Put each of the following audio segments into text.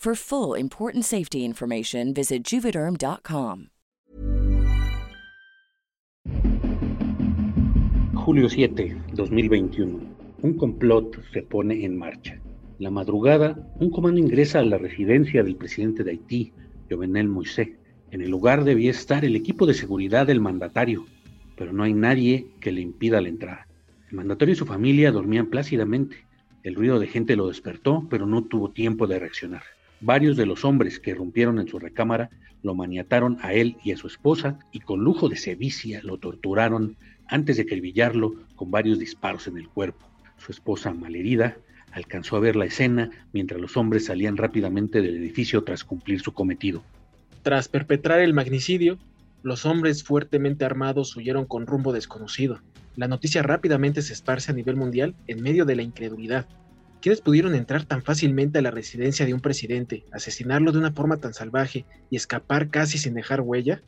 For full important safety information, visit juvederm.com. Julio 7, 2021. Un complot se pone en marcha. La madrugada, un comando ingresa a la residencia del presidente de Haití, Jovenel Moisés. En el lugar debía estar el equipo de seguridad del mandatario, pero no hay nadie que le impida la entrada. El mandatario y su familia dormían plácidamente. El ruido de gente lo despertó, pero no tuvo tiempo de reaccionar. Varios de los hombres que irrumpieron en su recámara lo maniataron a él y a su esposa y con lujo de sevicia lo torturaron antes de acribillarlo con varios disparos en el cuerpo. Su esposa, malherida, alcanzó a ver la escena mientras los hombres salían rápidamente del edificio tras cumplir su cometido. Tras perpetrar el magnicidio, los hombres fuertemente armados huyeron con rumbo desconocido. La noticia rápidamente se esparce a nivel mundial en medio de la incredulidad. ¿Quiénes pudieron entrar tan fácilmente a la residencia de un presidente, asesinarlo de una forma tan salvaje y escapar casi sin dejar huella?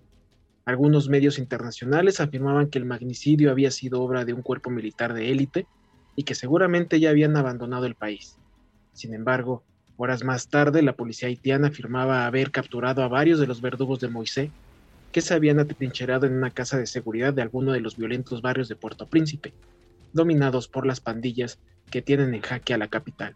Algunos medios internacionales afirmaban que el magnicidio había sido obra de un cuerpo militar de élite y que seguramente ya habían abandonado el país. Sin embargo, horas más tarde la policía haitiana afirmaba haber capturado a varios de los verdugos de Moisés que se habían atrincherado en una casa de seguridad de alguno de los violentos barrios de Puerto Príncipe, dominados por las pandillas que tienen en jaque a la capital.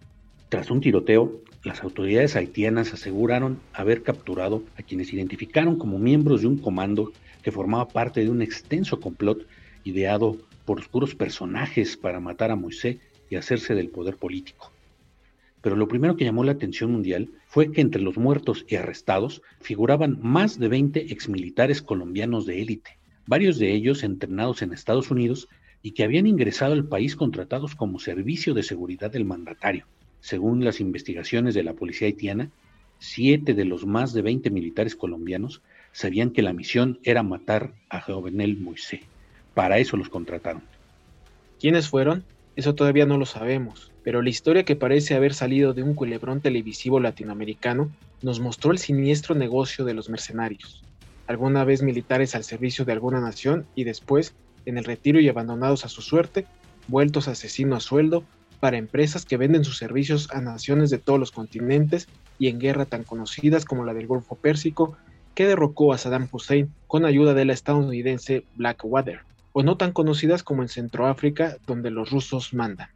Tras un tiroteo, las autoridades haitianas aseguraron haber capturado a quienes identificaron como miembros de un comando que formaba parte de un extenso complot ideado por oscuros personajes para matar a Moisés y hacerse del poder político. Pero lo primero que llamó la atención mundial fue que entre los muertos y arrestados figuraban más de 20 exmilitares colombianos de élite, varios de ellos entrenados en Estados Unidos y que habían ingresado al país contratados como servicio de seguridad del mandatario. Según las investigaciones de la policía haitiana, siete de los más de 20 militares colombianos sabían que la misión era matar a Jovenel Moisés. Para eso los contrataron. ¿Quiénes fueron? Eso todavía no lo sabemos, pero la historia que parece haber salido de un culebrón televisivo latinoamericano nos mostró el siniestro negocio de los mercenarios. Alguna vez militares al servicio de alguna nación y después en el retiro y abandonados a su suerte, vueltos asesinos a sueldo para empresas que venden sus servicios a naciones de todos los continentes y en guerra tan conocidas como la del Golfo Pérsico, que derrocó a Saddam Hussein con ayuda de la estadounidense Blackwater, o no tan conocidas como en Centroáfrica, donde los rusos mandan.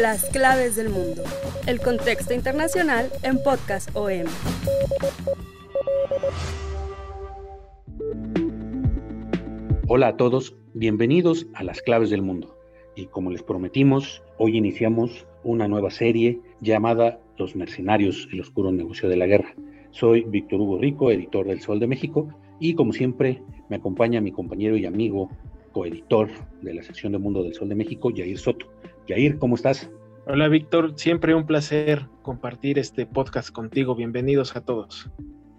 Las claves del mundo. El contexto internacional en Podcast OM. Hola a todos, bienvenidos a las claves del mundo. Y como les prometimos, hoy iniciamos una nueva serie llamada Los mercenarios, el oscuro negocio de la guerra. Soy Víctor Hugo Rico, editor del Sol de México, y como siempre me acompaña mi compañero y amigo, coeditor de la sección de Mundo del Sol de México, Jair Soto. Jair, ¿cómo estás? Hola Víctor, siempre un placer compartir este podcast contigo. Bienvenidos a todos.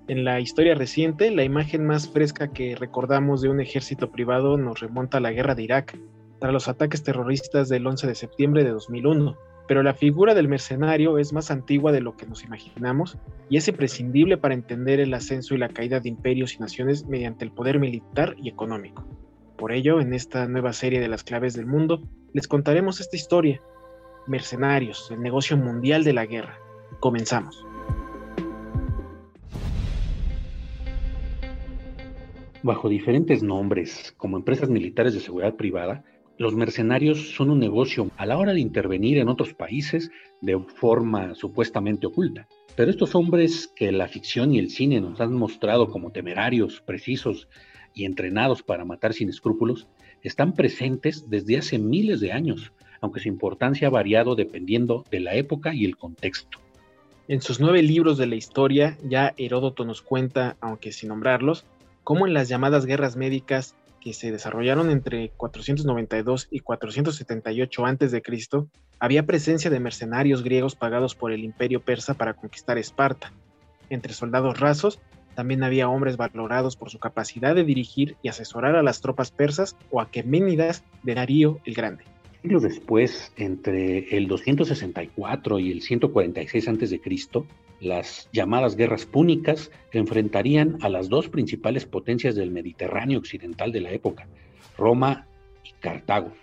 En la historia reciente, la imagen más fresca que recordamos de un ejército privado nos remonta a la guerra de Irak, tras los ataques terroristas del 11 de septiembre de 2001. Pero la figura del mercenario es más antigua de lo que nos imaginamos y es imprescindible para entender el ascenso y la caída de imperios y naciones mediante el poder militar y económico. Por ello, en esta nueva serie de las claves del mundo, les contaremos esta historia. Mercenarios, el negocio mundial de la guerra. Comenzamos. Bajo diferentes nombres como empresas militares de seguridad privada, los mercenarios son un negocio a la hora de intervenir en otros países de forma supuestamente oculta. Pero estos hombres que la ficción y el cine nos han mostrado como temerarios, precisos y entrenados para matar sin escrúpulos, están presentes desde hace miles de años, aunque su importancia ha variado dependiendo de la época y el contexto. En sus nueve libros de la historia, ya Heródoto nos cuenta, aunque sin nombrarlos, cómo en las llamadas guerras médicas que se desarrollaron entre 492 y 478 a.C., había presencia de mercenarios griegos pagados por el imperio persa para conquistar Esparta. Entre soldados rasos, también había hombres valorados por su capacidad de dirigir y asesorar a las tropas persas o aqueménidas de Darío el Grande. Siglos después, entre el 264 y el 146 a.C., las llamadas guerras púnicas que enfrentarían a las dos principales potencias del Mediterráneo occidental de la época, Roma y Cartago.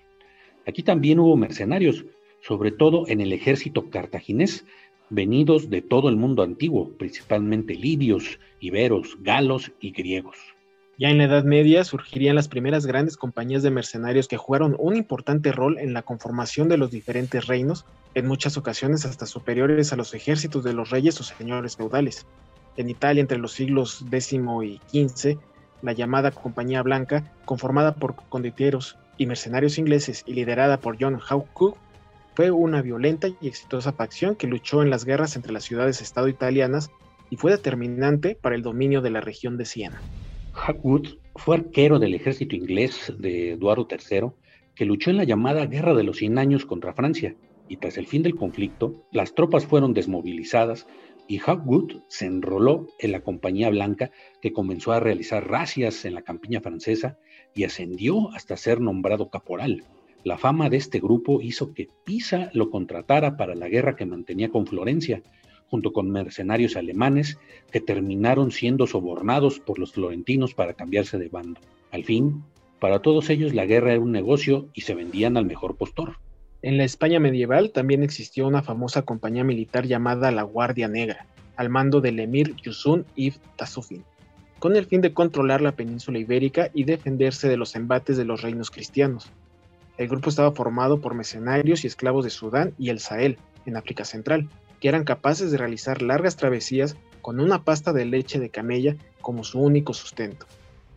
Aquí también hubo mercenarios, sobre todo en el ejército cartaginés, venidos de todo el mundo antiguo, principalmente libios, iberos, galos y griegos. Ya en la Edad Media surgirían las primeras grandes compañías de mercenarios que jugaron un importante rol en la conformación de los diferentes reinos, en muchas ocasiones hasta superiores a los ejércitos de los reyes o señores feudales. En Italia, entre los siglos X y XV, la llamada Compañía Blanca, conformada por condotieros y mercenarios ingleses y liderada por John Hawke fue una violenta y exitosa facción que luchó en las guerras entre las ciudades-estado italianas y fue determinante para el dominio de la región de Siena. Hackwood fue arquero del ejército inglés de Eduardo III, que luchó en la llamada Guerra de los Cien Años contra Francia, y tras el fin del conflicto, las tropas fueron desmovilizadas y Hackwood se enroló en la Compañía Blanca, que comenzó a realizar racias en la campiña francesa y ascendió hasta ser nombrado caporal. La fama de este grupo hizo que Pisa lo contratara para la guerra que mantenía con Florencia, junto con mercenarios alemanes que terminaron siendo sobornados por los florentinos para cambiarse de bando. Al fin, para todos ellos la guerra era un negocio y se vendían al mejor postor. En la España medieval también existió una famosa compañía militar llamada la Guardia Negra, al mando del emir Yusun ibn Tasufin, con el fin de controlar la península ibérica y defenderse de los embates de los reinos cristianos. El grupo estaba formado por mercenarios y esclavos de Sudán y el Sahel, en África Central, que eran capaces de realizar largas travesías con una pasta de leche de camella como su único sustento.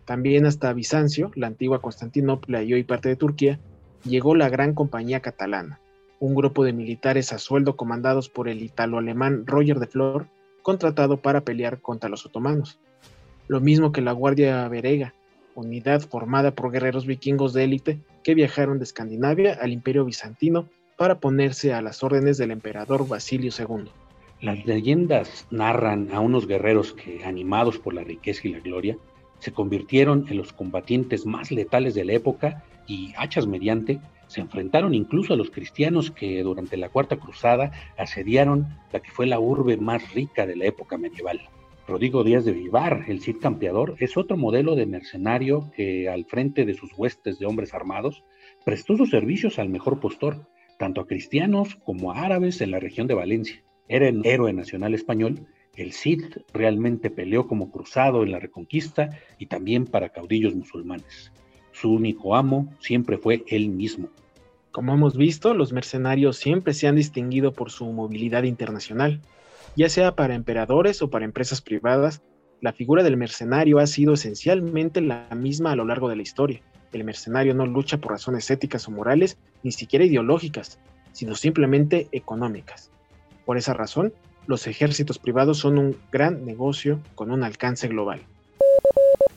También hasta Bizancio, la antigua Constantinopla y hoy parte de Turquía, llegó la Gran Compañía Catalana, un grupo de militares a sueldo comandados por el italo-alemán Roger de Flor, contratado para pelear contra los otomanos. Lo mismo que la Guardia Verega, unidad formada por guerreros vikingos de élite que viajaron de Escandinavia al Imperio Bizantino para ponerse a las órdenes del emperador Basilio II. Las leyendas narran a unos guerreros que, animados por la riqueza y la gloria, se convirtieron en los combatientes más letales de la época y, hachas mediante, se enfrentaron incluso a los cristianos que durante la Cuarta Cruzada asediaron la que fue la urbe más rica de la época medieval. Rodrigo Díaz de Vivar, el Cid Campeador, es otro modelo de mercenario que, al frente de sus huestes de hombres armados, prestó sus servicios al mejor postor, tanto a cristianos como a árabes en la región de Valencia. Era un héroe nacional español. El Cid realmente peleó como cruzado en la Reconquista y también para caudillos musulmanes. Su único amo siempre fue él mismo. Como hemos visto, los mercenarios siempre se han distinguido por su movilidad internacional. Ya sea para emperadores o para empresas privadas, la figura del mercenario ha sido esencialmente la misma a lo largo de la historia. El mercenario no lucha por razones éticas o morales, ni siquiera ideológicas, sino simplemente económicas. Por esa razón, los ejércitos privados son un gran negocio con un alcance global.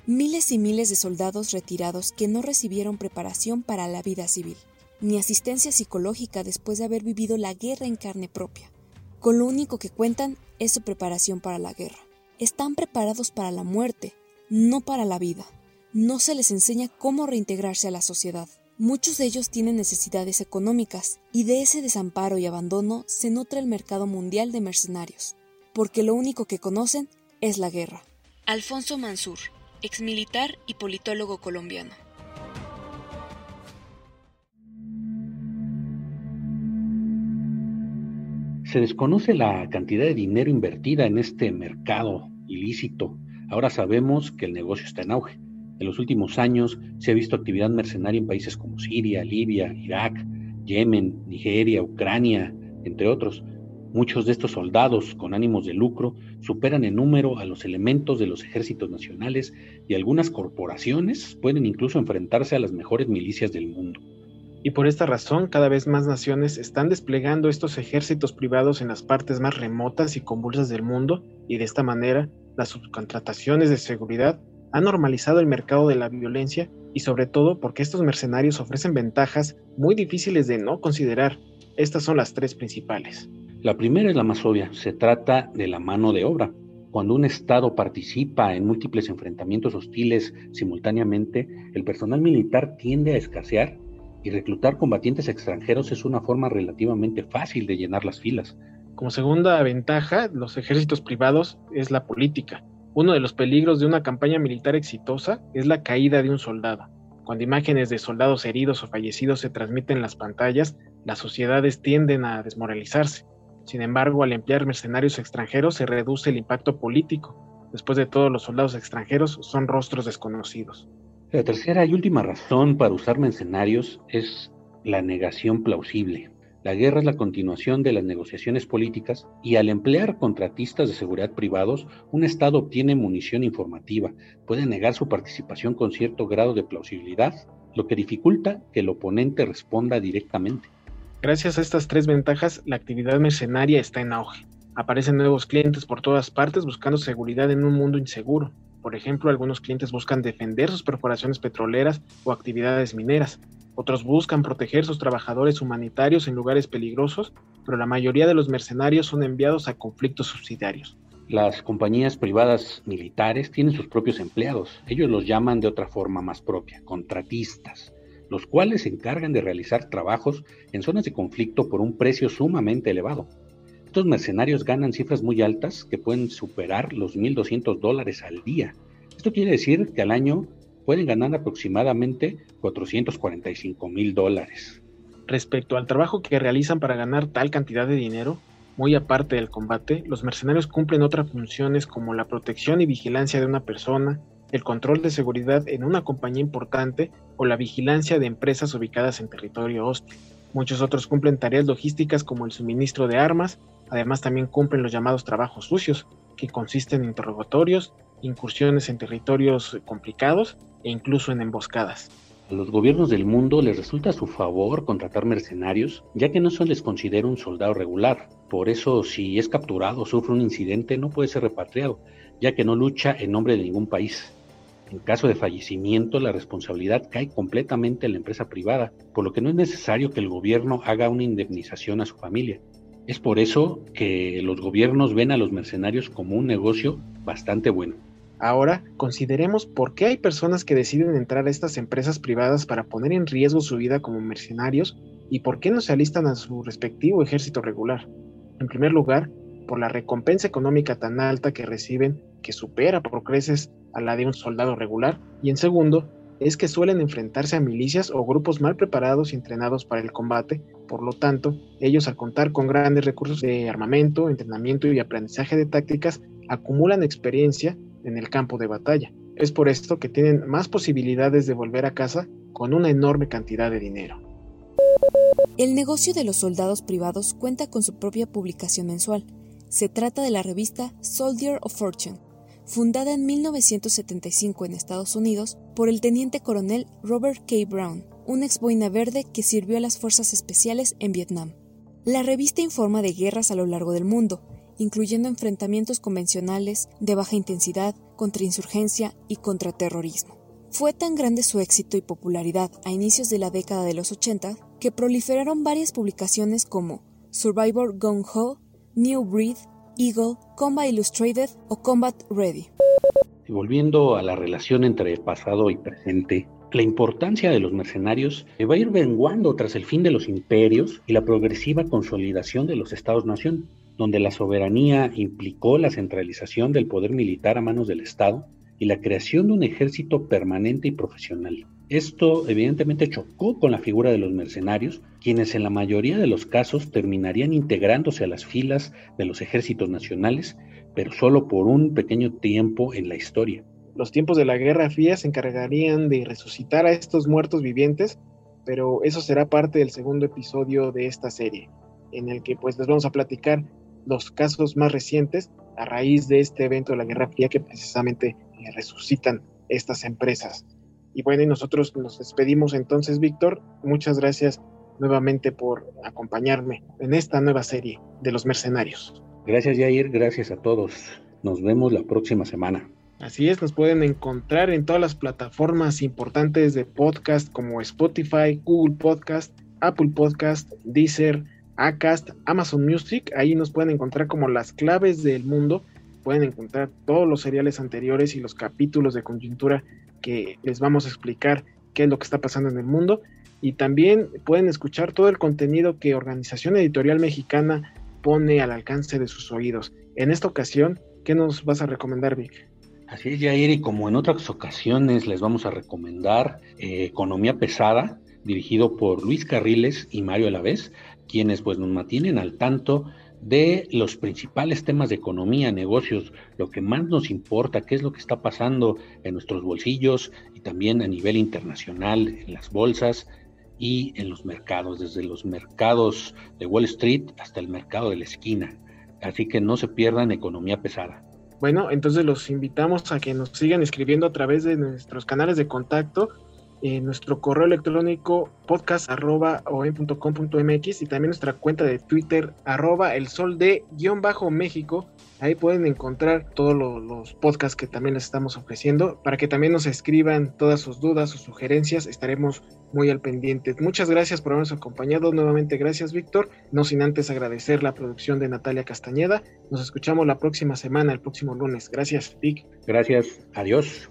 Miles y miles de soldados retirados que no recibieron preparación para la vida civil, ni asistencia psicológica después de haber vivido la guerra en carne propia. Con lo único que cuentan es su preparación para la guerra. Están preparados para la muerte, no para la vida no se les enseña cómo reintegrarse a la sociedad. Muchos de ellos tienen necesidades económicas y de ese desamparo y abandono se nutre el mercado mundial de mercenarios, porque lo único que conocen es la guerra. Alfonso Mansur, exmilitar y politólogo colombiano. Se desconoce la cantidad de dinero invertida en este mercado ilícito. Ahora sabemos que el negocio está en auge En los últimos años se ha visto actividad mercenaria en países como Siria, Libia, Irak, Yemen, Nigeria, Ucrania, entre otros. Muchos de estos soldados con ánimos de lucro superan en número a los elementos de los ejércitos nacionales y algunas corporaciones pueden incluso enfrentarse a las mejores milicias del mundo. Y por esta razón, cada vez más naciones están desplegando estos ejércitos privados en las partes más remotas y convulsas del mundo, y de esta manera, las subcontrataciones de seguridad han normalizado el mercado de la violencia y sobre todo porque estos mercenarios ofrecen ventajas muy difíciles de no considerar. Estas son las tres principales. La primera es la más obvia, se trata de la mano de obra. Cuando un Estado participa en múltiples enfrentamientos hostiles simultáneamente, el personal militar tiende a escasear y reclutar combatientes extranjeros es una forma relativamente fácil de llenar las filas. Como segunda ventaja, los ejércitos privados es la política. Uno de los peligros de una campaña militar exitosa es la caída de un soldado. Cuando imágenes de soldados heridos o fallecidos se transmiten en las pantallas, las sociedades tienden a desmoralizarse. Sin embargo, al emplear mercenarios extranjeros se reduce el impacto político. Después de todo, los soldados extranjeros son rostros desconocidos. La tercera y última razón para usar mercenarios es la negación plausible. La guerra es la continuación de las negociaciones políticas y al emplear contratistas de seguridad privados, un Estado obtiene munición informativa, puede negar su participación con cierto grado de plausibilidad, lo que dificulta que el oponente responda directamente. Gracias a estas tres ventajas, la actividad mercenaria está en auge. Aparecen nuevos clientes por todas partes buscando seguridad en un mundo inseguro. Por ejemplo, algunos clientes buscan defender sus perforaciones petroleras o actividades mineras. Otros buscan proteger sus trabajadores humanitarios en lugares peligrosos, pero la mayoría de los mercenarios son enviados a conflictos subsidiarios. Las compañías privadas militares tienen sus propios empleados. Ellos los llaman de otra forma más propia, contratistas, los cuales se encargan de realizar trabajos en zonas de conflicto por un precio sumamente elevado. Estos mercenarios ganan cifras muy altas que pueden superar los 1.200 dólares al día. Esto quiere decir que al año pueden ganar aproximadamente 445 mil dólares. Respecto al trabajo que realizan para ganar tal cantidad de dinero, muy aparte del combate, los mercenarios cumplen otras funciones como la protección y vigilancia de una persona, el control de seguridad en una compañía importante o la vigilancia de empresas ubicadas en territorio hostil. Muchos otros cumplen tareas logísticas como el suministro de armas, además también cumplen los llamados trabajos sucios, que consisten en interrogatorios, incursiones en territorios complicados e incluso en emboscadas. A los gobiernos del mundo les resulta a su favor contratar mercenarios, ya que no se les considera un soldado regular. Por eso, si es capturado o sufre un incidente, no puede ser repatriado, ya que no lucha en nombre de ningún país. En caso de fallecimiento, la responsabilidad cae completamente en la empresa privada, por lo que no es necesario que el gobierno haga una indemnización a su familia. Es por eso que los gobiernos ven a los mercenarios como un negocio bastante bueno. Ahora, consideremos por qué hay personas que deciden entrar a estas empresas privadas para poner en riesgo su vida como mercenarios y por qué no se alistan a su respectivo ejército regular. En primer lugar, por la recompensa económica tan alta que reciben que supera por creces a la de un soldado regular, y en segundo, es que suelen enfrentarse a milicias o grupos mal preparados y entrenados para el combate, por lo tanto, ellos al contar con grandes recursos de armamento, entrenamiento y aprendizaje de tácticas, acumulan experiencia en el campo de batalla. Es por esto que tienen más posibilidades de volver a casa con una enorme cantidad de dinero. El negocio de los soldados privados cuenta con su propia publicación mensual. Se trata de la revista Soldier of Fortune, fundada en 1975 en Estados Unidos por el teniente coronel Robert K. Brown, un ex boina verde que sirvió a las fuerzas especiales en Vietnam. La revista informa de guerras a lo largo del mundo, incluyendo enfrentamientos convencionales de baja intensidad, contrainsurgencia y contraterrorismo. Fue tan grande su éxito y popularidad a inicios de la década de los 80 que proliferaron varias publicaciones como Survivor Gung Ho, New Breed, Eagle, Combat Illustrated o Combat Ready. Volviendo a la relación entre pasado y presente, la importancia de los mercenarios va a ir menguando tras el fin de los imperios y la progresiva consolidación de los estados-nación, donde la soberanía implicó la centralización del poder militar a manos del Estado y la creación de un ejército permanente y profesional. Esto evidentemente chocó con la figura de los mercenarios, quienes en la mayoría de los casos terminarían integrándose a las filas de los ejércitos nacionales, pero solo por un pequeño tiempo en la historia. los tiempos de la Guerra Fría se encargarían de resucitar a estos muertos vivientes, pero eso será parte del segundo episodio de esta serie, en el que pues les vamos a platicar los casos más recientes a raíz de este evento de la Guerra Fría que precisamente eh, resucitan estas empresas. Y bueno, y nosotros nos despedimos entonces, Víctor. Muchas gracias nuevamente por acompañarme en esta nueva serie de los mercenarios. Gracias, Jair. Gracias a todos. Nos vemos la próxima semana. Así es, nos pueden encontrar en todas las plataformas importantes de podcast como Spotify, Google Podcast, Apple Podcast, Deezer, Acast, Amazon Music. Ahí nos pueden encontrar como las claves del mundo. Pueden encontrar todos los seriales anteriores y los capítulos de coyuntura que les vamos a explicar qué es lo que está pasando en el mundo. Y también pueden escuchar todo el contenido que Organización Editorial Mexicana pone al alcance de sus oídos. En esta ocasión, ¿qué nos vas a recomendar, Vic? Así es, Jair, y como en otras ocasiones les vamos a recomendar eh, Economía Pesada, dirigido por Luis Carriles y Mario Alavés, quienes pues nos mantienen al tanto de los principales temas de economía, negocios, lo que más nos importa, qué es lo que está pasando en nuestros bolsillos y también a nivel internacional, en las bolsas y en los mercados, desde los mercados de Wall Street hasta el mercado de la esquina. Así que no se pierdan economía pesada. Bueno, entonces los invitamos a que nos sigan escribiendo a través de nuestros canales de contacto, en nuestro correo electrónico podcast.com.mx y también nuestra cuenta de Twitter arroba el sol de guion bajo México. Ahí pueden encontrar todos los podcasts que también les estamos ofreciendo para que también nos escriban todas sus dudas, sus sugerencias. Estaremos muy al pendiente. Muchas gracias por habernos acompañado. Nuevamente gracias, Víctor. No sin antes agradecer la producción de Natalia Castañeda. Nos escuchamos la próxima semana, el próximo lunes. Gracias, Vic. Gracias. Adiós.